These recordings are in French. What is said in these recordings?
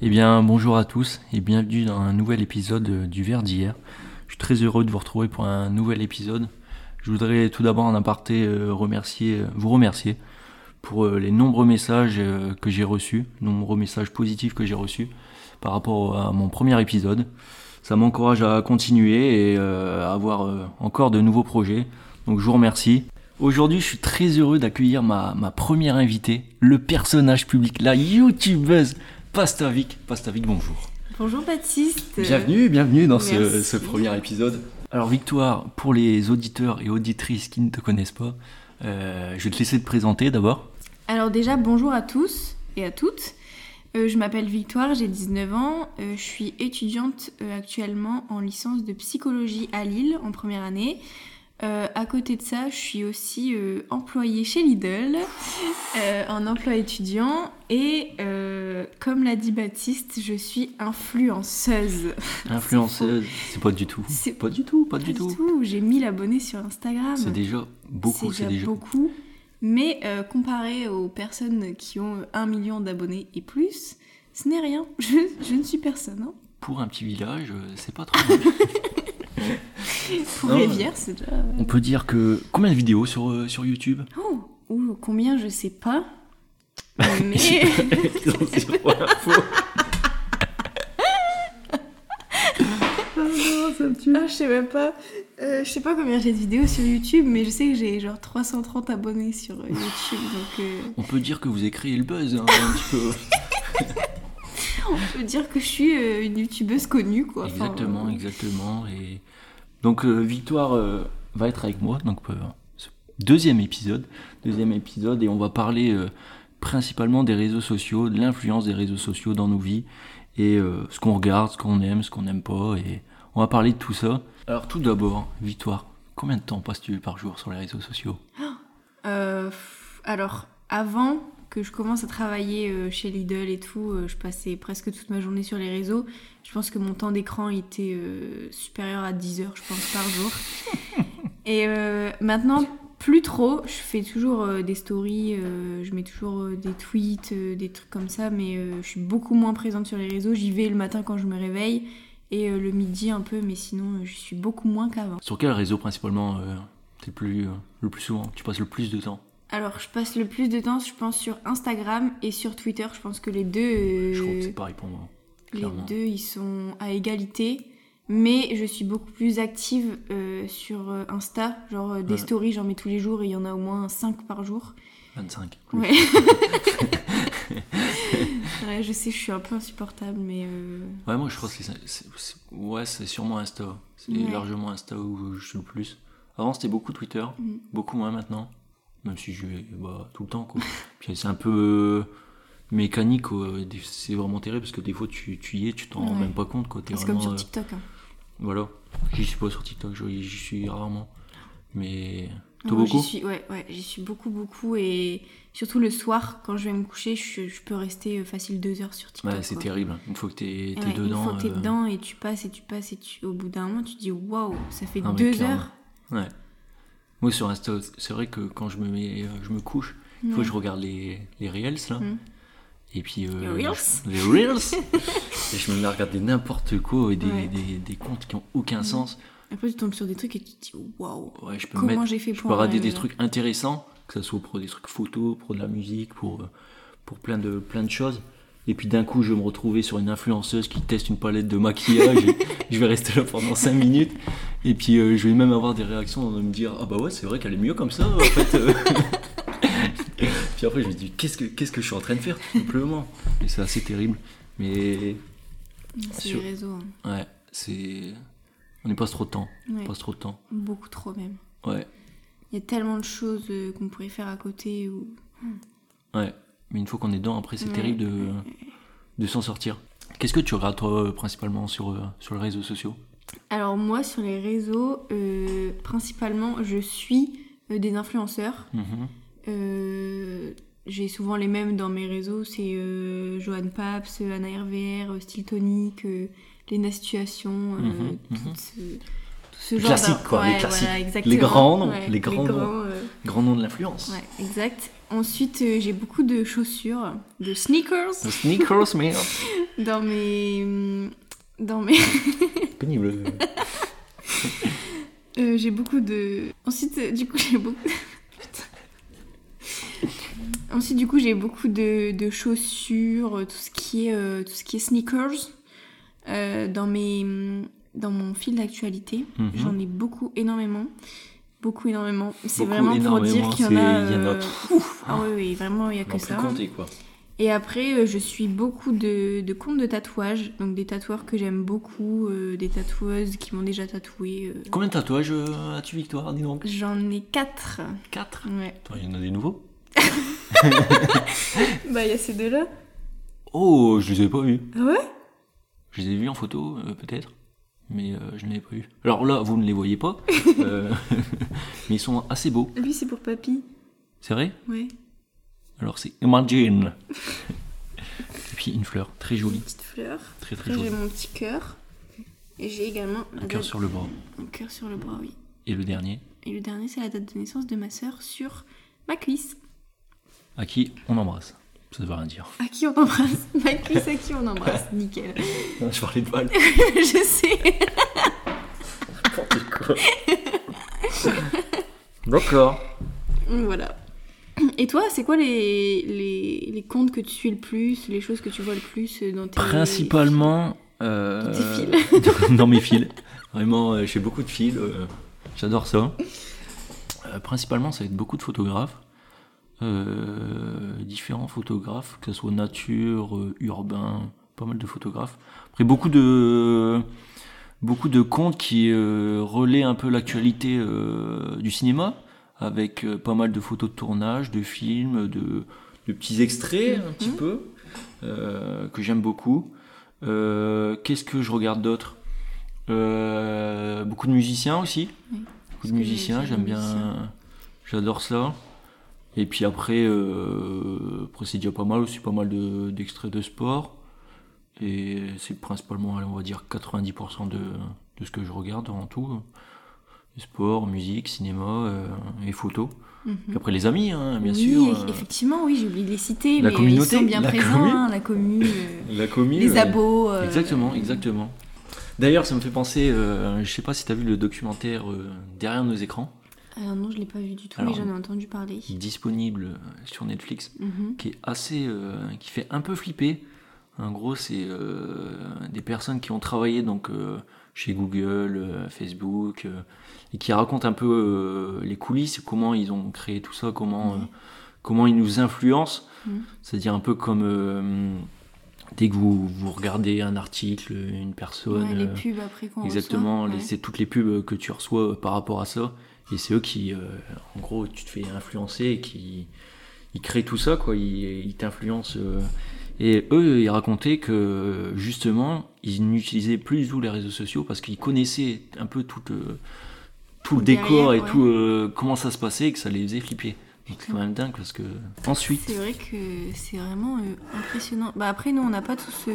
Eh bien, bonjour à tous et bienvenue dans un nouvel épisode du Verre d'hier. Je suis très heureux de vous retrouver pour un nouvel épisode. Je voudrais tout d'abord en aparté euh, euh, vous remercier pour euh, les nombreux messages que j'ai reçus, nombreux messages positifs que j'ai reçus par rapport à mon premier épisode. Ça m'encourage à continuer et à avoir encore de nouveaux projets. Donc je vous remercie. Aujourd'hui, je suis très heureux d'accueillir ma première invitée, le personnage public, la youtubeuse Pastavik. Pastavik, bonjour. Bonjour Baptiste. Bienvenue, bienvenue dans ce, premier épisode. Alors Victoire, pour les auditeurs et auditrices qui ne te connaissent pas, euh, je vais te laisser te présenter d'abord. Alors déjà, bonjour à tous et à toutes. Euh, je m'appelle Victoire, j'ai 19 ans. Euh, je suis étudiante actuellement en licence de psychologie à Lille en première année. Euh, à côté de ça, je suis aussi euh, employée chez Lidl, euh, en emploi étudiant. Et euh, comme l'a dit Baptiste, je suis influenceuse. Influenceuse, c'est pas du tout. C'est Pas du tout, pas du tout. J'ai 1000 abonnés sur Instagram. C'est déjà beaucoup, c'est déjà. beaucoup. Mais comparé aux personnes qui ont un million d'abonnés et plus, ce n'est rien. Je, je ne suis personne. hein. Pour un petit village, c'est pas trop mal. Pour Non, Rivière, c'est déjà. On peut dire que. Combien de vidéos sur, euh, sur YouTube Oh, ou combien, je sais pas. Mais. Zéro info. Ah, je sais même pas. Euh, je sais pas combien j'ai de vidéos sur YouTube, mais je sais que j'ai genre 330 abonnés sur euh, YouTube. Donc, euh, On peut dire que vous avez créé le buzz hein, un petit peu. on peut dire que je suis euh, une youtubeuse connue, quoi. Enfin, Exactement, euh, exactement. Et donc euh, Victoire euh, va être avec moi, donc euh, deuxième épisode, deuxième épisode, et on va parler euh, principalement des réseaux sociaux, de l'influence des réseaux sociaux dans nos vies et euh, ce qu'on regarde, ce qu'on aime, ce qu'on n'aime pas, et on va parler de tout ça. Alors tout d'abord, Victoire, combien de temps passes-tu par jour sur les réseaux sociaux? Euh, pff, alors, avant que je commence à travailler euh, chez Lidl et tout, euh, je passais presque toute ma journée sur les réseaux. Je pense que mon temps d'écran était euh, supérieur à 10 heures, je pense, par jour. et euh, maintenant, plus trop. Je fais toujours euh, des stories, euh, je mets toujours euh, des tweets, euh, des trucs comme ça, mais euh, je suis beaucoup moins présente sur les réseaux. J'y vais le matin quand je me réveille et euh, le midi un peu, mais sinon, euh, je suis beaucoup moins qu'avant. Sur quel réseau principalement euh, t'es le plus, euh, le plus souvent Tu passes le plus de temps? Alors, je passe le plus de temps, je pense, sur Instagram et sur Twitter. Je pense que les deux, euh, Je crois que c'est pareil pour moi. les deux, ils sont à égalité. Mais je suis beaucoup plus active euh, sur euh, Insta. Genre euh, des Ouais. stories, j'en mets tous les jours et il y en a au moins 5 par jour. 25. Ouais. ouais, je sais, je suis un peu insupportable, mais euh, Ouais, moi je crois que c'est. Ouais, c'est sûrement Insta. C'est Ouais. largement Insta où je suis le plus. Avant c'était beaucoup Twitter, Mm. beaucoup moins maintenant. Même si je vais bah, tout le temps quoi. Puis c'est un peu euh, mécanique C'est vraiment terrible parce que des fois tu, tu y es, tu t'en rends Ouais. même pas compte quoi. T'es c'est comme sur euh, TikTok. hein. Voilà. J'y suis pas sur TikTok, j'y suis rarement. Mais. Toi Non, beaucoup j'y suis, ouais, ouais, j'y suis beaucoup, beaucoup. Et surtout le soir, quand je vais me coucher, je, je peux rester euh, facile deux heures sur TikTok. Ouais, c'est terrible. Une fois que t'es t'es Ouais, dedans. Une fois que t'es dedans et tu passes et tu passes et tu... au bout d'un moment tu te dis waouh, ça fait mais deux heures. Ouais. Moi sur Insta, c'est vrai que quand je me mets, je me couche, il faut que je regarde les, les reels là. Mm. Et puis euh, Les reels je- les reels. et je me mets à regarder n'importe quoi et des, Ouais. des, des comptes qui ont aucun Mm. sens. Après tu tombes sur des trucs et tu te dis waouh, Ouais, je peux comment j'ai fait je pour peux regarder des trucs intéressants, que ce soit pour des trucs photos, pour de la musique, pour euh, pour plein de plein de choses. Et puis d'un coup, je vais me retrouver sur une influenceuse qui teste une palette de maquillage. et je vais rester là pendant 5 minutes. Et puis euh, je vais même avoir des réactions de me dire Ah bah ouais, c'est vrai qu'elle est mieux comme ça en fait. euh. puis après, je me dis Qu'est-ce que, qu'est-ce que je suis en train de faire tout simplement Et c'est assez terrible. Mais C'est Sur- les réseaux, hein. ouais, c'est. On y passe trop de temps. Ouais, On passe trop de temps. beaucoup trop même. Ouais, Il y a tellement de choses euh, qu'on pourrait faire à côté. Ou... ouais. Mais une fois qu'on est dedans, après, c'est Ouais. terrible de, de s'en sortir. Qu'est-ce que tu regardes toi principalement sur, sur les réseaux sociaux? Alors moi sur les réseaux, euh, principalement je suis euh, des influenceurs. Mhm. Euh, j'ai souvent les mêmes dans mes réseaux, c'est Johan Paps, Anna RVR, Style Tonic, Lena Situation, Mhm, mhm. euh, ce genre Classiques, d'in- quoi, les classiques. voilà. Les grands noms, Ouais, les grands noms. euh, Grand nom de l'influence. ouais, exact. Ensuite, j'ai beaucoup de chaussures, de sneakers The sneakers, merde. dans mes. Dans mes. Pénible. Euh, j'ai beaucoup de. Ensuite, euh, du coup, j'ai beaucoup. Ensuite, du coup, j'ai beaucoup de, de chaussures, euh, tout ce qui est, euh, tout ce qui est sneakers euh, dans mes, dans mon fil d'actualité. Mhm. J'en ai beaucoup, énormément, beaucoup, énormément. C'est vraiment pour dire énormément, qu'il y en a. il y en a Ouf. Ah oui, oui, vraiment, il y a que ça. compter, quoi. Et après, euh, je suis beaucoup de, de comptes de tatouages, donc des tatoueurs que j'aime beaucoup, euh, des tatoueuses qui m'ont déjà tatoué. euh. Combien de tatouages euh, as-tu, Victoire Dis donc? J'en ai quatre. 4 Ouais. Il y en a des nouveaux? Bah, il y a ces deux-là. Oh, je les ai pas vus. Ah ouais? Je les ai vus en photo, peut-être. Mais je ne les ai pas vus. Alors là, vous ne les voyez pas. mais ils sont assez beaux. Lui, c'est pour papy. C'est vrai? Ouais. Alors c'est Imagine. Et puis une fleur, très Une jolie. petite fleur. Très très Après, j'ai jolie. mon petit cœur. Et j'ai également Un cœur date- sur le bras. un cœur sur le bras, oui. Et le dernier, Et le dernier, c'est la date de naissance de ma sœur sur ma cuisse. à qui on embrasse. Ça ne veut rien dire. À qui on embrasse Ma cuisse, à qui on embrasse. Nickel. Je parlais de balle. je sais. N'importe quoi. D'accord. Voilà. Et toi, c'est quoi les, les, les comptes que tu suis le plus, les choses que tu vois le plus dans tes... Principalement. euh, Dans tes dans mes fils. Vraiment, euh, j'ai beaucoup de fils. euh, J'adore ça. Euh, principalement, ça va être beaucoup de photographes. Euh, différents photographes, que ce soit nature, euh, urbain, pas mal de photographes. Après, beaucoup de beaucoup de comptes qui euh, relaient un peu l'actualité euh, du cinéma, avec euh, pas mal de photos de tournage, de films, de, de petits extraits un petit Mhm. peu, euh, que j'aime beaucoup. Euh, Qu'est-ce que je regarde d'autre? Euh, Beaucoup de musiciens aussi. Oui. Beaucoup de musiciens, j'ai j'aime bien. J'adore ça. Et puis après, après c'est déjà pas mal aussi, pas mal de- d'extraits de, sport. Et c'est principalement, on va dire, 90% de, de ce que je regarde en tout. Sport, musique, cinéma euh, et photos. Mhm. Après les amis, hein, bien oui, sûr. euh, effectivement, oui, j'ai oublié de les citer, La mais communauté, ils sont bien la présents, commu. hein, la commu, euh, la commune. les abos. euh, Exactement, exactement. D'ailleurs, ça me fait penser, euh, je sais pas si tu as vu le documentaire euh, Derrière nos écrans, Alors non, je l'ai pas vu du tout, Alors, mais j'en ai entendu parler. disponible sur Netflix. Mhm. qui est assez qui fait un peu flipper en gros c'est des personnes qui ont travaillé donc chez Google euh, Facebook euh, et qui racontent un peu euh, les coulisses comment ils ont créé tout ça comment comment ils nous influencent c'est-à-dire un peu comme dès que vous, vous regardez un article une personne Ouais, les pubs après qu'on Exactement, ouais. c'est toutes les pubs que tu reçois par rapport à ça. Et c'est eux qui, euh, en gros, tu te fais influencer et qui ils créent tout ça, quoi. Ils, ils t'influencent. euh. Et eux, ils racontaient que justement, ils n'utilisaient plus du tout les réseaux sociaux parce qu'ils connaissaient un peu tout, euh, tout le Derrière, décor et ouais. tout euh, comment ça se passait et que ça les faisait flipper. Donc c'est quand même dingue parce que ensuite, C'est vrai que c'est vraiment euh, impressionnant. Bah après, nous, on n'a pas tous ce...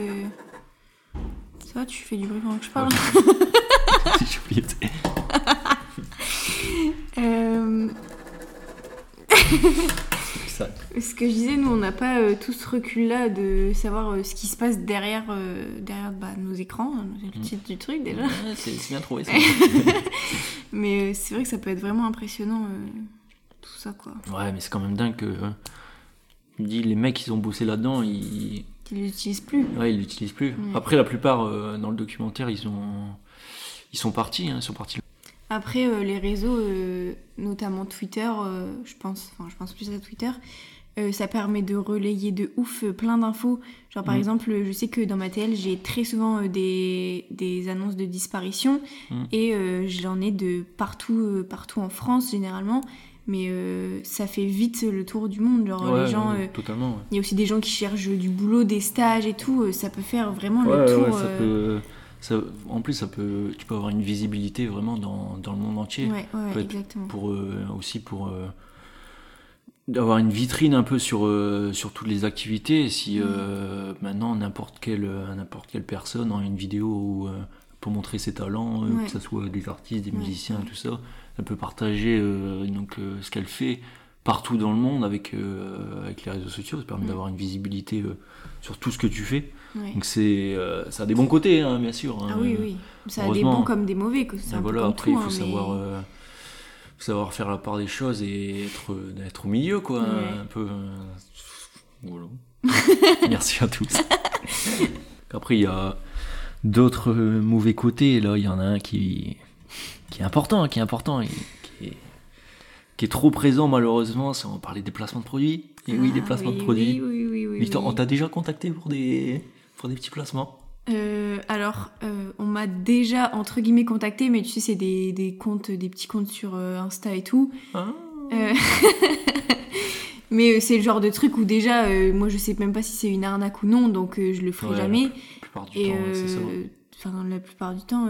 Ça va, tu fais du bruit pendant que je parle oublié de- Euh, ça. Ce que je disais, nous, on n'a pas euh, tout ce recul-là de savoir euh, ce qui se passe derrière, euh, derrière bah, nos écrans. C'est le Mm. titre du truc, déjà. Ouais, c'est bien trouvé ça. Mais euh, c'est vrai que ça peut être vraiment impressionnant, tout ça, quoi. Ouais, mais c'est quand même dingue que. hein, me dis, les mecs, ils ont bossé là-dedans, ils. Qu'ils l'utilisent plus. Ouais, ils l'utilisent plus. Ouais. Après, la plupart, dans le documentaire, ils ont. Ils sont partis, hein, ils sont partis. Après, euh, les réseaux, euh, notamment Twitter, euh, je pense, enfin, je pense plus à Twitter, euh, ça permet de relayer de ouf euh, plein d'infos. Genre, par Mhm. exemple, je sais que dans ma TL, j'ai très souvent euh, des, des annonces de disparition Mhm. et euh, j'en ai de partout, euh, partout en France, généralement. Mais euh, ça fait vite le tour du monde. Genre, Ouais, les gens. euh, ouais. Il y a aussi des gens qui cherchent du boulot, des stages et tout. euh, Ça peut faire vraiment Ouais, le tour. ouais, ça euh, peut. ça- en plus, ça peut, tu peux avoir une visibilité vraiment dans, dans le monde entier. Pour, euh, aussi pour euh, d'avoir une vitrine un peu sur, euh, sur toutes les activités. Si euh, maintenant n'importe quelle, euh, n'importe quelle personne en une vidéo ou euh, peut montrer ses talents, Ouais. que ce soit des artistes, des Ouais, musiciens, tout ça. Elle peut partager donc, ce qu'elle fait partout dans le monde avec, avec les réseaux sociaux. Ça permet d'avoir une visibilité sur tout ce que tu fais. Donc c'est, ça a des bons côtés, hein, bien sûr. Ah hein. oui, oui. Ça a des bons comme des mauvais. que un peu voilà, après, tout, il faut hein, mais- savoir, faut savoir faire la part des choses et être, être au milieu, quoi. Ouais. Un peu. euh, voilà. Merci à tous. Après, il y a d'autres euh, mauvais côtés. Là, il y en a un qui, qui est important, qui est important et qui est, qui est trop présent, malheureusement. C'est on parler des placements de produits. Et oui, des Ah placements oui, de produits. Oui, oui, oui. oui, Victor, oui. on t'a déjà contacté pour des, pour des petits placements? Euh, alors, euh, on m'a déjà, entre guillemets, contacté, mais tu sais, c'est des, des comptes, des petits comptes sur euh, Insta et tout. Ah. Mais c'est le genre de truc où déjà, moi, je sais même pas si c'est une arnaque ou non, donc je le ferai Ouais, jamais. La plupart du Et temps, ouais, c'est ça. enfin, la plupart du temps,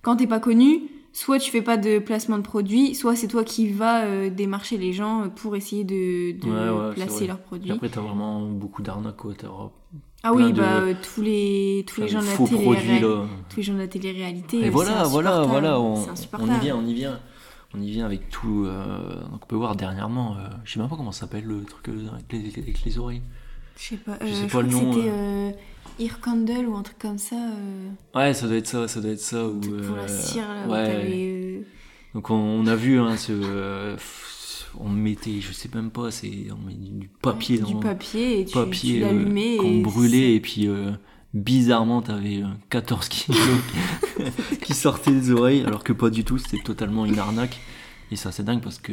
quand t'es pas connu, soit tu fais pas de placement de produit, soit c'est toi qui vas euh, démarcher les gens pour essayer de, de Ouais, ouais, c'est placer leurs Et produits. après, t'as vraiment beaucoup d'arnaques, quoi. T'as ah oui, de- bah tous les tous les gens de la télé, produits, là. tous les gens de la télé-réalité. Et voilà, voilà, voilà, on, on y vient, on y vient. On y vient avec tout. euh, donc on peut voir dernièrement, euh, je sais même pas comment ça s'appelle le truc euh, avec les, avec les oreilles. Je sais pas, Je euh, sais pas le nom, c'était Candle ou un truc comme ça. Ouais, ça doit être ça, ça doit être ça. Ou, pour la cire, là, ouais. Donc on, on a vu hein, ce. Euh, on mettait, je sais même pas, c'est on met du papier dans du papier et tu, papier tu euh, l'allumais. qu'on et brûlait et puis euh, bizarrement t'avais euh, 14 kilos qui sortaient des oreilles alors que pas du tout c'était totalement une arnaque et ça c'est dingue parce que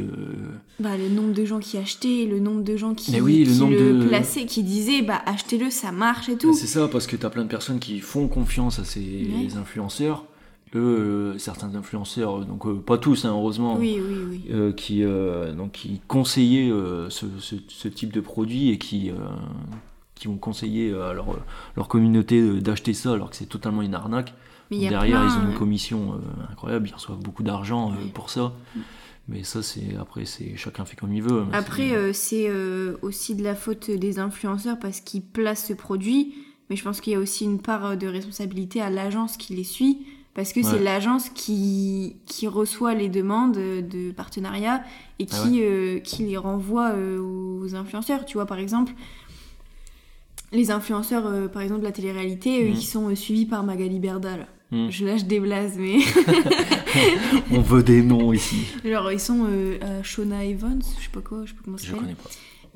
Bah, le nombre de gens qui achetaient, le nombre de gens qui, Mais oui, le qui nombre le de- plaçaient, qui disaient bah achetez-le, ça marche et tout. c'est ça parce que t'as plein de personnes qui font confiance à ces Ouais. influenceurs euh, certains influenceurs donc euh, pas tous hein, heureusement Oui, oui, oui. euh, qui euh, donc qui conseillaient ce, ce- ce type de produit et qui qui ont conseillé à leur, leur communauté d'acheter ça alors que c'est totalement une arnaque Mais Derrière, plein, ils ont une commission incroyable, ils reçoivent beaucoup d'argent pour ça. Mais ça, c'est après, c'est chacun fait comme il veut. Après, c'est- aussi de la faute des influenceurs parce qu'ils placent ce produit, mais je pense qu'il y a aussi une part de responsabilité à l'agence qui les suit, parce que c'est l'agence qui, qui reçoit les demandes euh, de partenariat et qui, Ah euh, qui les renvoie euh, aux influenceurs. Tu vois, par exemple, les influenceurs, euh, par exemple, de la télé-réalité, Mhm. qui sont suivis par Magali Berda. là. Hmm. Je lâche des blazes, mais on veut des noms ici. genre ils sont à Shona Evans, je sais pas quoi, je sais pas comment ça Je connais pas.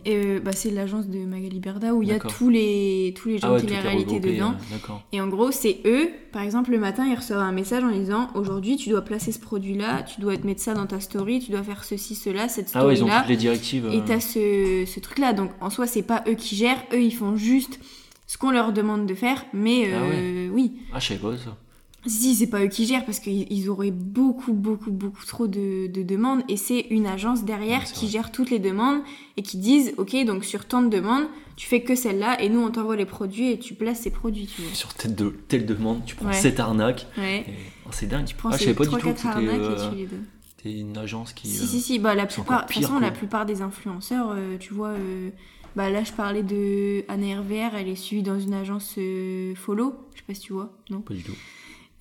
Euh, bah, c'est l'agence de Magali Berda où il y a tous les, tous les gens Ah ouais, télé-réalité regroupé, dedans. euh, D'accord. Et en gros, c'est eux, par exemple, le matin, ils reçoivent un message en disant Aujourd'hui, tu dois placer ce produit-là, tu dois te mettre ça dans ta story, tu dois faire ceci, cela, cette Ah ouais, ils ont toutes les directives. et euh, t'as ce, ce truc-là. Donc en soi, c'est pas eux qui gèrent, eux, ils font juste ce qu'on leur demande de faire. Mais Ah euh, oui, Ah, je savais pas ça. Si, c'est pas eux qui gèrent parce qu'ils ils auraient beaucoup, beaucoup, beaucoup trop de, de demandes et c'est une agence derrière Ouais, c'est qui vrai. gère toutes les demandes et qui disent Ok, donc sur tant de demandes, tu fais que celle-là et nous on t'envoie les produits et tu places ces produits, tu vois. Sur telle, de, telle demande, tu prends Ouais. cette arnaque. Ouais. oh, c'est dingue. Tu prends ah, je ces savais pas du 3 tout que 4 c'était arnaques euh, et tu les donnes. c'était une agence qui. Si, euh, si, si, bah la c'est plupart, de toute façon, la quoi. plupart des influenceurs, euh, tu vois, euh, bah là je parlais de Anna RVR, elle est suivie dans une agence euh, Follow, je sais pas si tu vois, non? Pas du tout.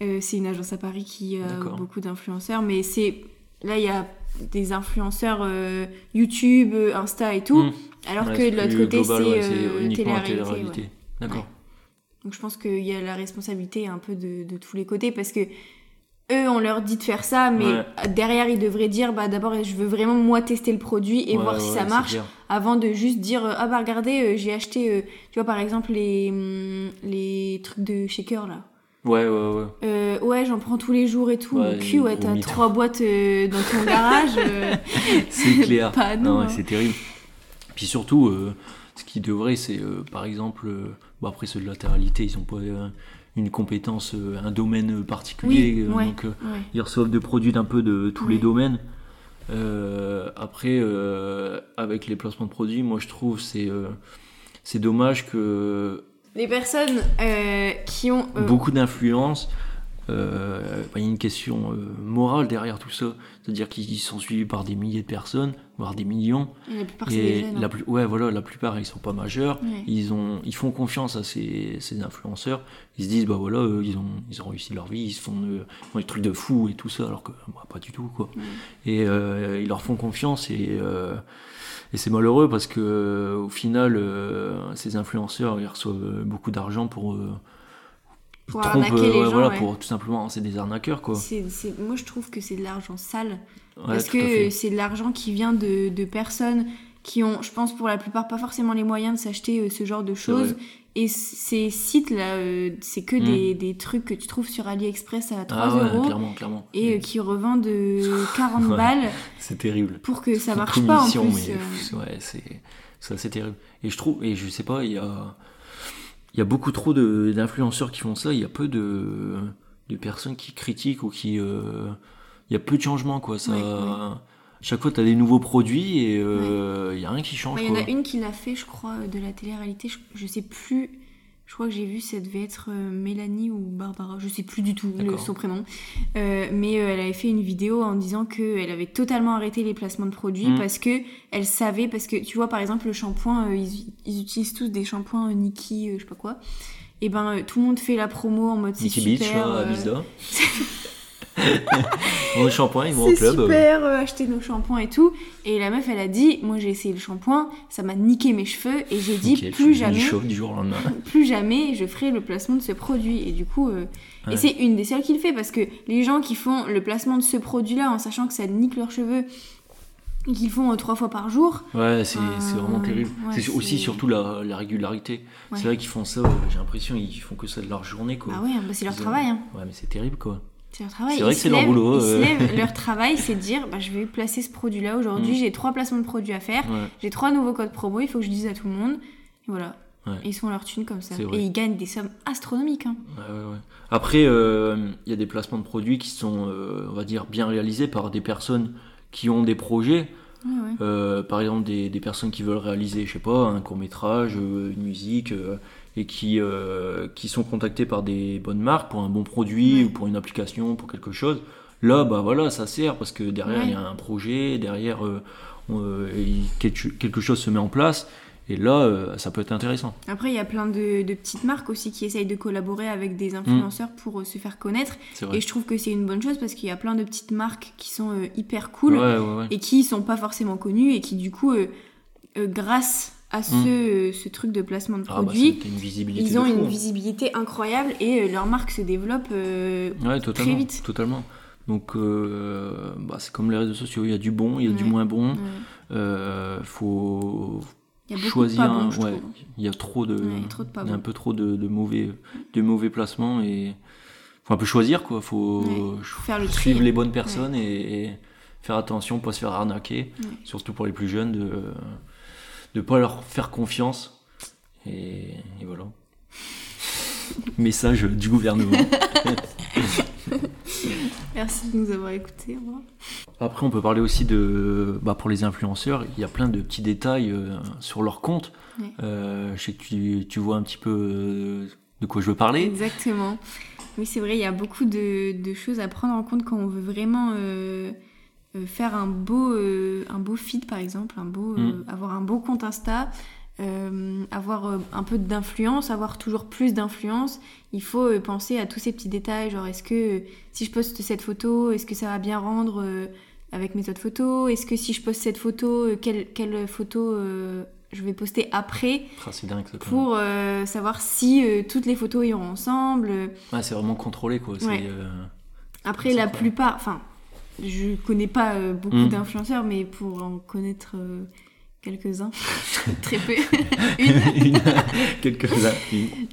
Euh, c'est une agence à Paris qui a beaucoup d'influenceurs, mais c'est là il y a des influenceurs euh, YouTube, euh, Insta et tout, Hmm. alors Ouais, que de l'autre côté c'est télé-réalité. ouais. D'accord. Donc je pense qu'il y a la responsabilité un peu de, de tous les côtés parce que eux on leur dit de faire ça, mais derrière ils devraient dire bah d'abord je veux vraiment moi tester le produit et voir si ça marche avant de juste dire ah bah regardez j'ai acheté tu vois par exemple les hum, les trucs de shaker là Ouais, ouais, ouais. Euh, ouais, j'en prends tous les jours et tout. Ouais, Mon cul, ouais, t'as trois boîtes euh, dans ton garage. euh. C'est clair. Pas non, hein. c'est terrible. Puis surtout, ce qui devrait, c'est par exemple, bon, après ceux de latéralité, ils ont pas une compétence, un domaine particulier, Oui, ouais. donc Ouais. ils reçoivent des produits d'un peu de tous les domaines. Après, avec les placements de produits, moi je trouve c'est c'est dommage que Les personnes euh, qui ont. euh, beaucoup d'influence euh, il y a une question morale derrière tout ça. C'est-à-dire qu'ils sont suivis par des milliers de personnes, voire des millions. Et la plupart, Et jeunes. la hein. plus, ouais, voilà, la plupart ils sont pas majeurs. Ouais. Ils ont, ils font confiance à ces, ces influenceurs. Ils se disent bah voilà, eux, ils ont, ils ont réussi leur vie, ils se font, euh, des trucs de fou et tout ça, alors que bah, pas du tout quoi. Ouais. Et euh, ils leur font confiance et et c'est malheureux parce que euh, au final, euh, ces influenceurs ils reçoivent beaucoup d'argent pour euh, Pour trompent, arnaquer les gens, voilà, ouais. pour tout simplement, c'est des arnaqueurs quoi. C'est- c'est- Moi, je trouve que c'est de l'argent sale. Ouais, parce que c'est de l'argent qui vient de, de personnes qui ont, je pense pour la plupart, pas forcément les moyens de s'acheter euh, ce genre de choses. Et ces sites-là, euh, c'est que Mm. des, des trucs que tu trouves sur AliExpress à 3 Ah ouais, euros clairement, clairement. et euh, qui revendent euh, 40 Ouais. balles C'est terrible. pour que ça marche pas en plus. mais euh. ouais, c'est c'est assez terrible. Et je trouve, et je sais pas, il y a, il y a beaucoup trop de- d'influenceurs qui font ça. Il y a peu de, de personnes qui critiquent ou qui, euh, il y a peu de changements quoi. Ça. Chaque fois, tu as des nouveaux produits et euh, il y a rien qui change. Bah, Il y en a une qui l'a fait, je crois, de la télé-réalité. Je, je sais plus. Je crois que j'ai vu, ça devait être euh, Mélanie ou Barbara. Je sais plus du tout le, son prénom. Euh, mais euh, elle avait fait une vidéo en disant qu'elle avait totalement arrêté les placements de produits Mm. parce que elle savait. Parce que tu vois, par exemple, le shampoing, euh, ils, ils utilisent tous des shampoings Niki, je sais pas quoi. Et ben, tout le monde fait la promo en mode c'est super. Beach, là, à le shampoing, ils vont au club. super, euh, acheter nos shampoings et tout. Et la meuf, elle a dit, moi j'ai essayé le shampoing, ça m'a niqué mes cheveux et j'ai dit plus jamais, du jour au lendemain. plus jamais je ferai le placement de ce produit. Et du coup, euh, Ouais. et c'est une des seules qui le fait parce que les gens qui font le placement de ce produit-là en sachant que ça nique leurs cheveux et qu'ils font euh, trois fois par jour, Ouais, c'est Euh, vraiment terrible. ouais, c'est aussi surtout la, la régularité. Ouais. C'est vrai qu'ils font ça, j'ai l'impression ils font que ça de leur journée quoi. bah ouais, bah c'est leur Ils ont- travail. Hein. Ouais, mais c'est terrible quoi. C'est leur travail. C'est vrai Ils que c'est leur boulot, Ils se euh. lèvent, leur travail, c'est de dire, bah, je vais placer ce produit-là aujourd'hui, Mm. j'ai trois placements de produits à faire, Ouais. j'ai trois nouveaux codes promo, il faut que je dise à tout le monde. Et voilà. Ouais. Et ils se font leur thune comme ça. Et ils gagnent des sommes astronomiques. Hein. Ouais. Après, euh, il y a des placements de produits qui sont, euh, on va dire, bien réalisés par des personnes qui ont des projets. Par exemple, des, des personnes qui veulent réaliser, je sais pas, un court métrage, une musique, et qui, euh, qui sont contactés par des bonnes marques pour un bon produit Ouais. ou pour une application, pour quelque chose. Là, bah voilà, ça sert parce que derrière il y a un projet, derrière euh, on- euh, quelque, chose se met en place, et là, euh, ça peut être intéressant. Après, il y a plein de, de petites marques aussi qui essayent de collaborer avec des influenceurs pour euh, se faire connaître. Et je trouve que c'est une bonne chose parce qu'il y a plein de petites marques qui sont euh, hyper cool Ouais, ouais, ouais. et qui sont pas forcément connues et qui, du coup, grâce à ce, euh, ce truc de placement de Mm. Ah, bah, produits, une ils ont une hein. visibilité incroyable et euh, leur marque se développe euh, Ouais, très vite. Totalement. Donc, euh, bah, c'est comme les réseaux sociaux, il y a du bon, il y a du moins bon. Ouais. Euh, faut Il beaucoup choisir. un- ouais, il y a trop de, trop il y a un peu trop de, de mauvais, de mauvais placements et faut un peu choisir quoi. Faut Ouais, ch- faut faire le tri. suivre les bonnes personnes et, et faire attention, pas se faire arnaquer, surtout pour les plus jeunes, de de pas leur faire confiance et, et voilà. Message du gouvernement. Merci de nous avoir écoutés. Après, on peut parler aussi de, bah, pour les influenceurs, il y a plein de petits détails euh, sur leur compte. Ouais. Euh, je sais que tu, tu vois un petit peu euh, de quoi je veux parler. Exactement. Oui, c'est vrai, il y a beaucoup de, de choses à prendre en compte quand on veut vraiment euh, euh, faire un beau, euh, un beau feed, par exemple, un beau, euh, Mm. avoir un beau compte Insta, euh, avoir euh, un peu d'influence, avoir toujours plus d'influence. Il faut euh, penser à tous ces petits détails, genre est-ce que euh, si je poste cette photo, est-ce que ça va bien rendre euh, avec mes autres photos? Est-ce que si je poste cette photo, euh, quelle, quelle photo euh, je vais poster après? Ah, dingue ça. pour euh, savoir si euh, toutes les photos iront ensemble. Ouais, c'est vraiment contrôlé quoi. Ouais. euh, Après, la plupart, enfin, je connais pas euh, beaucoup Mm. d'influenceurs, mais pour en connaître euh, quelques-uns, très peu, une, une- quelques-uns.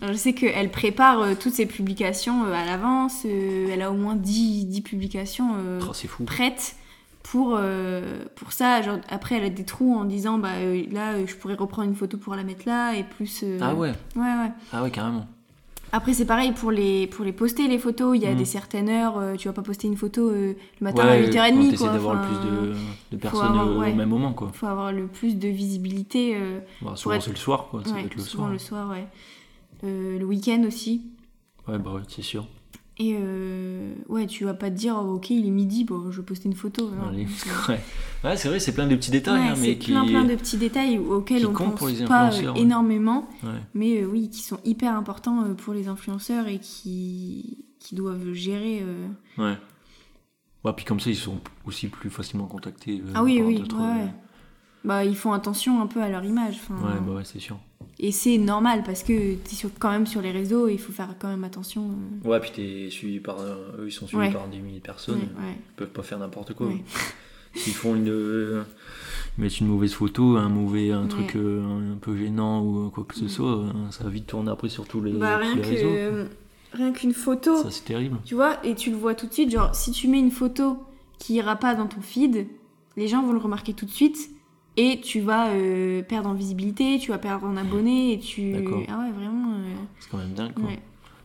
je sais qu'elle prépare euh, toutes ses publications à l'avance. elle a au moins 10, 10 publications Oh, prêtes. Pour, euh, pour ça, genre, après elle a des trous en disant bah euh, là euh, je pourrais reprendre une photo pour la mettre là et plus Ah ouais, ouais ouais ah ouais carrément. Après, c'est pareil pour les, pour les poster, les photos. Il y a Mm. des certaines heures, euh, tu vas pas poster une photo euh, le matin ouais, à 8h30. t'essaies quoi. d'avoir Enfin, le plus de, de personnes avoir- euh, ouais. au même moment quoi. faut avoir le plus de visibilité. euh, Bah, souvent être- c'est le soir quoi. Ça ouais, va être le souvent soir. le soir, ouais. Euh, le week-end aussi. Ouais bah c'est sûr. Et euh, ouais, tu vas pas te dire, oh, ok, il est midi, bon, je vais poster une photo. Donc, euh, Ouais, Ouais, c'est vrai, c'est plein de petits détails, ouais, hein, c'est mais qui. plein, plein de petits détails auxquels on comptent pense pour les pas euh, ouais. énormément, mais euh, oui, qui sont hyper importants euh, pour les influenceurs et qui, qui doivent gérer. Ouais. Ouais, puis comme ça, ils sont aussi plus facilement contactés. Ah oui, oui, ouais. Bah, ils font attention un peu à leur image. Ouais, bah ouais, c'est sûr. Et c'est normal parce que t'es sur, quand même sur les réseaux et il faut faire quand même attention. euh, Ouais, puis t'es suivi par. euh, eux, ils sont suivis Ouais. par des milliers de personnes. ouais, ouais. Ils peuvent pas faire n'importe quoi. Ouais. S'ils font une. euh, Ils mettent une mauvaise photo, un mauvais, un Ouais. truc euh, un peu gênant ou quoi que ce Mm. soit, euh, ça va vite tourner après sur tous les, Bah, tous rien les que réseaux. euh, rien qu'une photo, Ça, c'est terrible. tu vois, et tu le vois tout de suite. Genre, si tu mets une photo qui ira pas dans ton feed, les gens vont le remarquer tout de suite. Et tu vas euh, perdre en visibilité, tu vas perdre en abonnés, et tu. Ah ouais, vraiment. euh, C'est quand même dingue, quoi. ouais.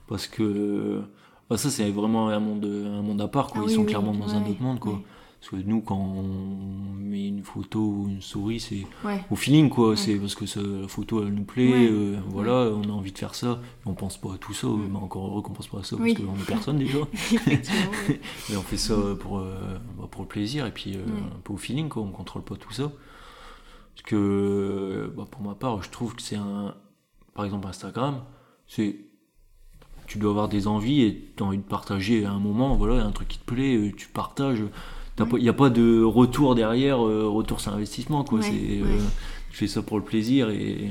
Parce que. bah, ça, c'est vraiment un monde, un monde à part, quoi. Ah Ils oui, sont oui, clairement dans un autre monde, quoi. Parce que nous, quand on met une photo ou une souris, c'est au feeling, quoi. C'est parce que ça- la photo, elle nous plaît, euh, voilà, on a envie de faire ça. On pense pas à tout ça, mais encore heureux qu'on pense pas à ça, Mm. Parce qu'on est personne déjà. Mais on fait ça pour, bah, pour le plaisir et puis Ouais. un peu au feeling, quoi. On contrôle pas tout ça. Parce que, bah, pour ma part, je trouve que c'est un. Par exemple, Instagram, c'est. Tu dois avoir des envies et tu as envie de partager à un moment, voilà, un truc qui te plaît, euh, tu partages. Il n'y a pas de retour derrière, euh, retour sur investissement, quoi. Ouais, c'est, ouais. euh, tu fais ça pour le plaisir et.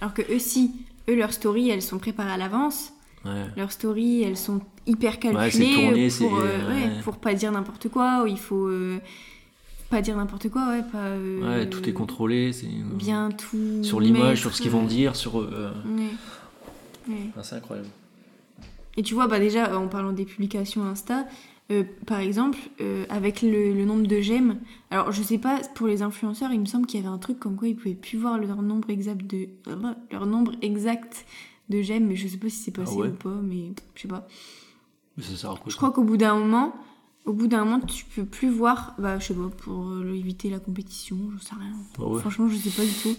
Alors que eux, si, eux, leurs stories, elles sont préparées à l'avance. Ouais. Leurs stories, elles sont hyper Ouais, calculées c'est tourné, pour, c'est- euh, ouais, ouais. pour pas dire n'importe quoi. Ou il faut euh, pas dire n'importe quoi, ouais, pas. euh, Ouais, tout est contrôlé. C'est, euh, Bien tout. Sur l'image, sur ce qu'ils vont euh, dire, sur. euh, ouais. Ouais. ah, c'est incroyable. Et tu vois, bah déjà, en parlant des publications Insta, euh, par exemple, euh, avec le, le nombre de j'aime, alors je sais pas, pour les influenceurs, il me semble qu'il y avait un truc comme quoi ils pouvaient plus voir leur nombre exact de, leur nombre exact de j'aime, mais je sais pas si c'est Ah ouais ou pas, mais je sais pas. Mais ça sert à quoi Je crois qu'au bout d'un moment, au bout d'un moment, tu peux plus voir, bah je sais pas, pour euh, éviter la compétition, je sais rien. Ah ouais. Franchement, je sais pas du tout.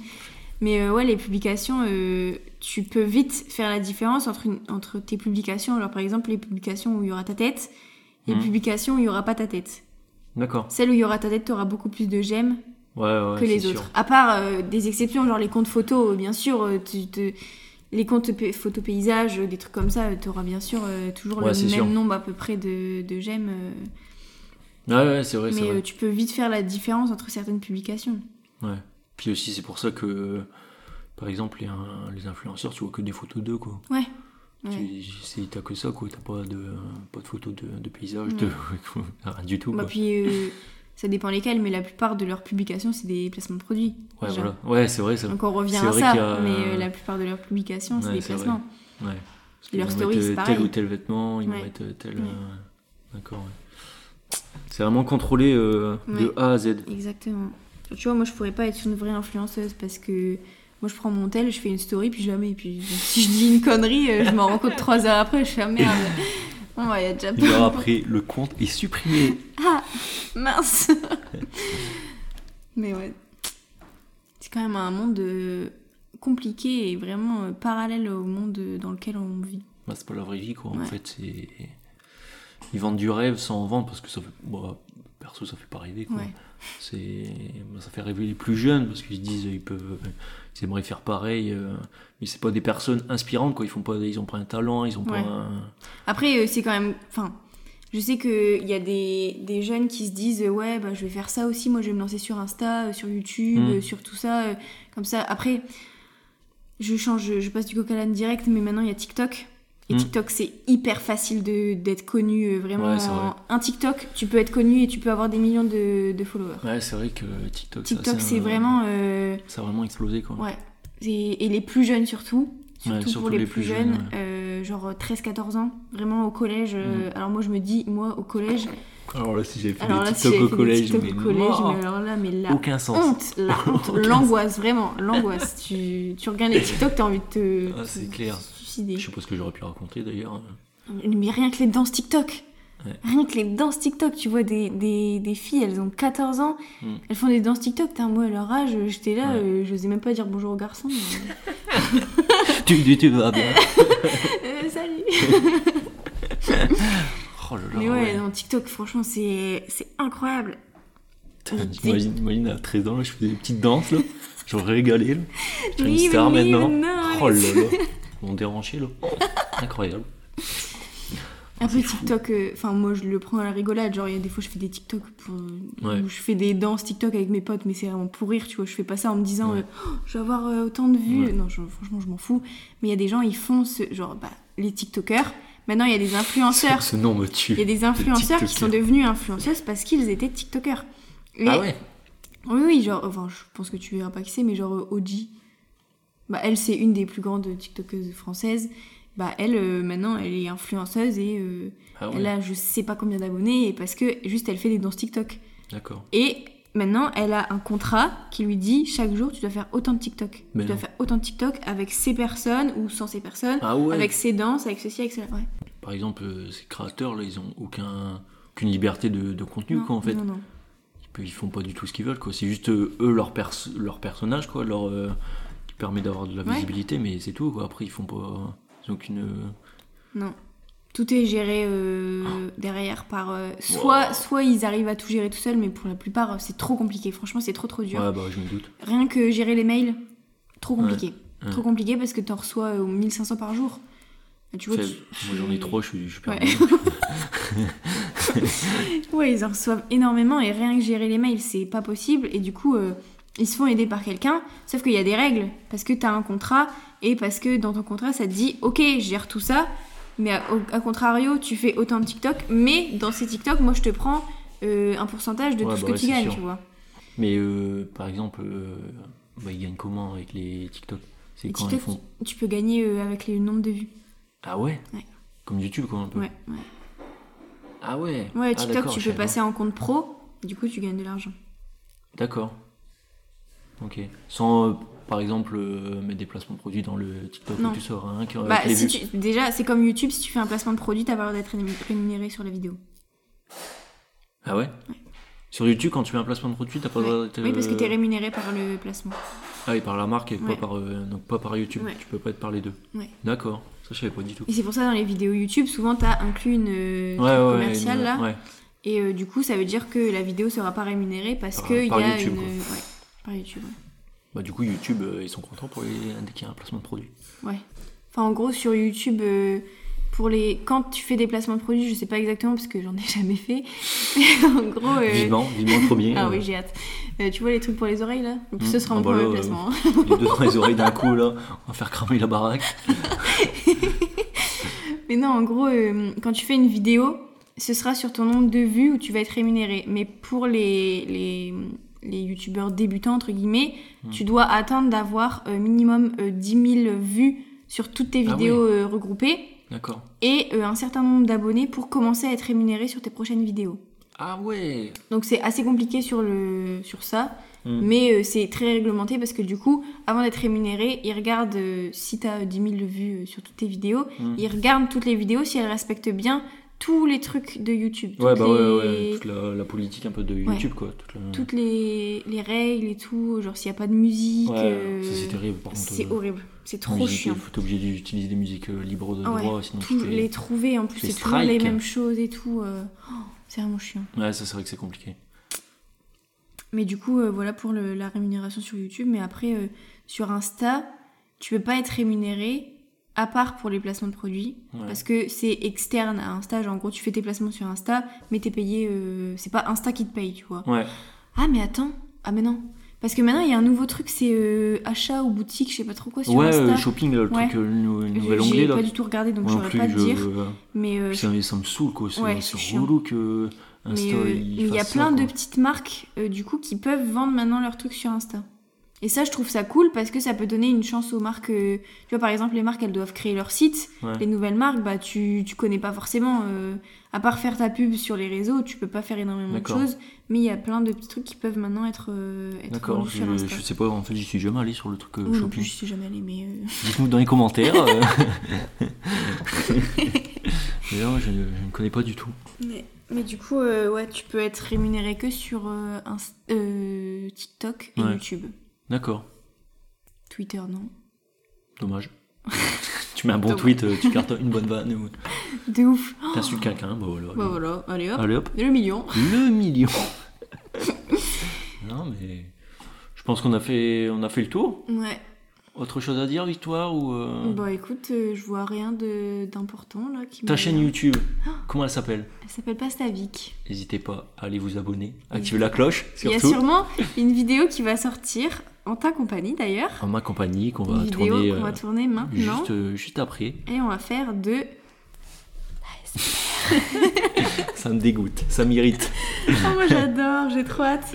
Mais euh, ouais, les publications, euh, tu peux vite faire la différence entre, une- entre tes publications. Alors par exemple, les publications où il y aura ta tête et les Mhm. publications où il y aura pas ta tête. D'accord. Celles où il y aura ta tête, tu auras beaucoup plus de j'aime Ouais, ouais, que les autres. sûr. À part euh, des exceptions, genre les comptes photos, bien sûr, tu te- les comptes photos paysages, des trucs comme ça, tu auras bien sûr euh, toujours Ouais, le même sûr. nombre à peu près de, de j'aime. euh, Ouais, ouais, c'est vrai, mais vrai. euh, tu peux vite faire la différence entre certaines publications. Ouais. Puis aussi, c'est pour ça que, euh, par exemple, les, les influenceurs, tu vois que des photos d'eux, quoi. Ouais. Tu- Ouais. T'as que ça, quoi. T'as pas de, pas de photos de, de paysage, de... rien du tout, Bah, quoi. puis euh, ça dépend lesquels, mais la plupart de leurs publications, c'est des placements de produits. Ouais, déjà. voilà. Ouais, c'est vrai, ça. Donc on revient à ça, a- mais euh, la plupart de leurs publications, c'est Ouais, des vrai. placements. Ouais. Parce qu'ils leur vont story, mettre, c'est euh, pareil. tel ou tel vêtement, ils vont mettre euh, tel. Euh, D'accord. C'est vraiment contrôlé euh, de. A à Z. Exactement. Tu vois, moi je pourrais pas être une vraie influenceuse parce que moi je prends mon tel, je fais une story, puis jamais. Puis si je dis une connerie, euh, je m'en rends compte trois heures après, je fais ah, merde. Bon, bah, il y a déjà Une heure après, le compte est supprimé. Mince Mais ouais. C'est quand même un monde euh, compliqué et vraiment euh, parallèle au monde euh, dans lequel on vit. Bah, c'est pas la vraie vie, quoi. En fait, c'est. Ils vendent du rêve sans en vendre parce que ça fait. Bon, perso, ça fait pas rêver, quoi. Ouais. C'est. bah, ça fait rêver les plus jeunes parce qu'ils se disent ils peuvent. Ils aimeraient faire pareil. euh, Mais c'est pas des personnes inspirantes, quoi. Ils font pas. Ils ont pas un talent, ils ont Ouais. pas un. Après, c'est quand même. Enfin, je sais qu'il y a des, des jeunes qui se disent euh, Ouais, bah, je vais faire ça aussi. Moi, je vais me lancer sur Insta, euh, sur YouTube, Mm. euh, sur tout ça. euh, Comme ça. Après, je change, je passe du l'âne direct, mais maintenant, il y a TikTok. Et Mm. TikTok, c'est hyper facile d'être connu. Vraiment, Ouais, c'est vrai. un TikTok, tu peux être connu et tu peux avoir des millions de, de followers. Ouais, c'est vrai que TikTok. TikTok, c'est vraiment. euh, Ça a vraiment explosé, quoi. Ouais. Et, et les plus jeunes surtout. Surtout, Ouais, surtout pour les, les plus, plus jeunes, jeunes, ouais. euh, genre 13-14 ans, vraiment au collège. euh, Alors moi je me dis, moi au collège, Alors là, si j'avais fait alors des là si TikTok j'avais au collège, mais au collège, mais alors là, mais la aucun sens. honte, la honte, l'angoisse, vraiment, l'angoisse. tu, tu regardes les TikTok, t'as envie de te, Ah, te c'est clair. suicider. Je sais pas ce que j'aurais pu raconter d'ailleurs. Mais rien que les danses TikTok. Ouais. Rien que les danses TikTok, tu vois des, des, des filles, elles ont 14 ans, Mm. elles font des danses TikTok, t'as moi à leur âge, j'étais là, Ouais. euh, j'osais même pas dire bonjour aux garçons. mais- tu, tu vas bien. Euh, salut Oh là là, Mais ouais, ouais. non, TikTok, franchement, c'est c'est incroyable. Imagine, à 13 ans, là, je faisais des petites danses, là. J'aurais régalé, là. Je suis une star maintenant. oh là là. Ils m'ont déranché, là. Incroyable. Après. TikTok, euh, enfin moi je le prends à la rigolade, genre il y a des fois je fais des TikTok pour, Ouais. où je fais des danses TikTok avec mes potes, mais c'est vraiment pour rire, tu vois, je fais pas ça en me disant Ouais. euh, Oh, je vais avoir euh, autant de vues, Ouais. non je- franchement je m'en fous, mais il y a des gens ils font ce genre, bah, les TikTokers, maintenant il y a des influenceurs, Ce nom me tue. il y a des influenceurs qui sont devenus influenceuses parce qu'ils étaient TikTokers. Et- Ah ouais Oui, oui, genre, enfin, je pense que tu verras pas qui c'est, mais genre Oji. Bah, elle, c'est une des plus grandes TikTokeuses françaises. Bah, elle, euh, maintenant, elle est influenceuse et euh, Ah elle ouais, a je sais pas combien d'abonnés et parce que juste elle fait des danses TikTok. d'accord. Et maintenant, elle a un contrat qui lui dit chaque jour, tu dois faire autant de TikTok. Mais tu dois faire autant de TikTok avec ces personnes ou sans ces personnes, Ah ouais avec ces danses, avec ceci, avec cela. Ouais. Par exemple, euh, ces créateurs, là, ils ont aucun... aucune liberté de, de contenu, Non, quoi, en fait. Non, non. Ils font pas du tout ce qu'ils veulent, quoi. C'est juste euh, eux, leur, pers- leur personnage, quoi, leur... qui permet d'avoir de la visibilité, mais c'est tout, quoi. Après, ils font pas... Aucune... Non. Tout est géré euh, derrière par. euh, soit, Wow. soit ils arrivent à tout gérer tout seuls, mais pour la plupart, euh, c'est trop compliqué. Franchement, c'est trop trop dur. Ouais, bah, je me doute. Rien que gérer les mails, trop compliqué. Ouais. Trop compliqué parce que t'en reçois euh, 1500 par jour. Et tu vois, tu- Moi, j'en ai trois, je suis, je suis Ouais. ouais, ils en reçoivent énormément et rien que gérer les mails, c'est pas possible. Et du coup, euh, ils se font aider par quelqu'un. Sauf qu'il y a des règles parce que t'as un contrat et parce que dans ton contrat, ça te dit Ok, je gère tout ça. Mais à, contrario, tu fais autant de TikTok. Mais dans ces TikTok, moi, je te prends euh, un pourcentage de Ouais, tout ce bah que ouais, tu gagnes, sûr. tu vois. Mais euh, par exemple, euh, bah, ils gagnent comment avec les TikTok? C'est quand TikTok, ils font. tu, tu peux gagner euh, avec les nombres de vues. Ah ouais? Ouais. Comme YouTube, quoi, un peu. Ouais, ouais. Ah ouais Ouais, Ah, TikTok, tu peux passer en compte pro. Du coup, tu gagnes de l'argent. D'accord. Ok. Sans, euh, par exemple, euh, mettre des placements de produits dans le TikTok Non. que tu sors, hein, qui- Bah, si tu- déjà, c'est comme YouTube, si tu fais un placement de produit, t'as pas le droit d'être rémun- rémunéré sur la vidéo. Ah ouais, Sur YouTube, quand tu fais un placement de produit, t'as pas le droit d'être. Oui, parce que t'es euh, rémunéré par le placement. Ah oui, par la marque et Ouais. pas, par, euh, donc pas par YouTube. Tu peux pas être par les deux. D'accord. Ça, je savais pas du tout. Et c'est pour ça, dans les vidéos YouTube, souvent, t'as inclus une ouais, commerciale, une- là. Et euh, du coup, ça veut dire que la vidéo sera pas rémunérée parce Par- qu'il y par a YouTube, une... par YouTube, ouais. Bah, du coup, YouTube, euh, ils sont contents pour les... dès qu'il y a un placement de produit. Ouais. Enfin, en gros, sur YouTube, euh, pour les... quand tu fais des placements de produits, je sais pas exactement parce que j'en ai jamais fait. En gros... euh, Vivement, vivement le premier. Ah oui, j'ai hâte. Tu vois les trucs pour les oreilles, là? Donc, Ce sera Ah mon bah premier placement. hein. Les deux dans les oreilles d'un coup, là. On va faire cramer la baraque. Mais non, en gros, quand tu fais une vidéo, ce sera sur ton nombre de vues où tu vas être rémunéré. Mais pour les, les, les youtubeurs débutants, entre guillemets, Mm. tu dois attendre d'avoir euh, minimum euh, 10 000 vues sur toutes tes Ah vidéos euh, regroupées D'accord. et euh, un certain nombre d'abonnés pour commencer à être rémunéré sur tes prochaines vidéos. Ah ouais Donc c'est assez compliqué sur, le, sur ça, Mm. mais euh, c'est très réglementé parce que du coup, avant d'être rémunéré, ils regardent euh, si tu as 10 000 vues euh, sur toutes tes vidéos, Mm. ils regardent toutes les vidéos si elles respectent bien tous les trucs de YouTube. Ouais, bah ouais, les, ouais. Toute la, la politique un peu de YouTube, quoi. Toute la- toutes les, les règles et tout, genre s'il n'y a pas de musique. Ouais, euh, ça c'est terrible par contre. c'est euh, horrible, c'est trop musique, chiant. Faut obligé d'utiliser des musiques euh, libres de Ah droit, sinon Tout tu les trouver, en plus les c'est toujours les mêmes choses et tout. euh, oh, c'est vraiment chiant. Ouais, ça c'est vrai que c'est compliqué. Mais du coup, voilà pour le- la rémunération sur YouTube. Mais après, sur Insta, tu peux pas être rémunéré à part pour les placements de produits. Ouais. Parce que c'est externe à Insta. Genre, en gros, tu fais tes placements sur Insta, mais t'es payé. euh, c'est pas Insta qui te paye, tu vois. Ouais. Ah, mais attends. Ah, mais non. Parce que maintenant, il y a un nouveau truc, c'est euh, achat ou boutique, je sais pas trop quoi, sur Ouais, Insta. euh, shopping, là, le Ouais. truc, euh, le nouvel J'ai onglet là. pas du tout regardé, donc je saurais pas te dire. Mais ça, ça me saoule quoi, c'est Ouais, relou que Mais Insta euh, il y a plein ça, de petites marques du coup qui peuvent vendre maintenant leurs trucs sur Insta. Et ça, je trouve ça cool parce que ça peut donner une chance aux marques. euh, tu vois, par exemple, les marques, elles doivent créer leur site. Ouais. Les nouvelles marques, bah, tu, tu connais pas forcément. euh, à part faire ta pub sur les réseaux, tu peux pas faire énormément de choses. Mais il y a plein de petits trucs qui peuvent maintenant être, euh, être D'accord, je, je sais pas, en fait j'y suis jamais allé sur le truc Oui, non shopping. je suis jamais allée, mais. Dites-nous dans les commentaires. euh. D'ailleurs, je, je ne connais pas du tout. Mais, mais du coup, ouais, tu peux être rémunéré que sur euh, TikTok et Ouais. YouTube. D'accord, Twitter, non. dommage. Tu mets un bon tweet, euh, tu cartonnes une bonne vanne, ou De ouf. t'insultes quelqu'un, bah voilà. Bah voilà, allez hop. Allez hop, Le million. le million. non mais je pense qu'on a fait, on a fait le tour. Ouais. Autre chose à dire, Victoire ou euh, Bah écoute, euh, je vois rien de d'important là. Qui ta chaîne YouTube Comment elle s'appelle? Elle s'appelle Pastavik. N'hésitez pas à aller vous abonner, activer la cloche Il y a sûrement une vidéo qui va sortir en ta compagnie d'ailleurs. En ma compagnie qu'on va vidéo tourner qu'on va euh, tourner maintenant. juste, euh, juste après. Et on va faire de. Ça me dégoûte, ça m'irrite. Oh, moi j'adore, j'ai trop hâte.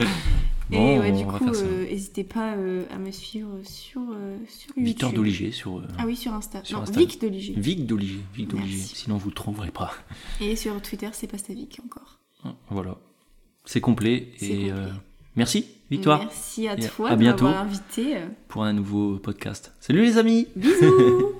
Bon, Et ouais, du coup, euh, n'hésitez pas euh, à me suivre sur, euh, sur YouTube. Victor Doliger sur Ah oui, sur Insta. Sur non, Insta. Vic Doliger. Vic Doliger, Vic Doliger. Merci. Sinon vous le trouverez pas. Et sur Twitter, c'est Pastavik encore. Voilà, c'est complet et complet. merci Victoire Merci à toi à de m'avoir invité. pour un nouveau podcast. Salut les amis. Bisous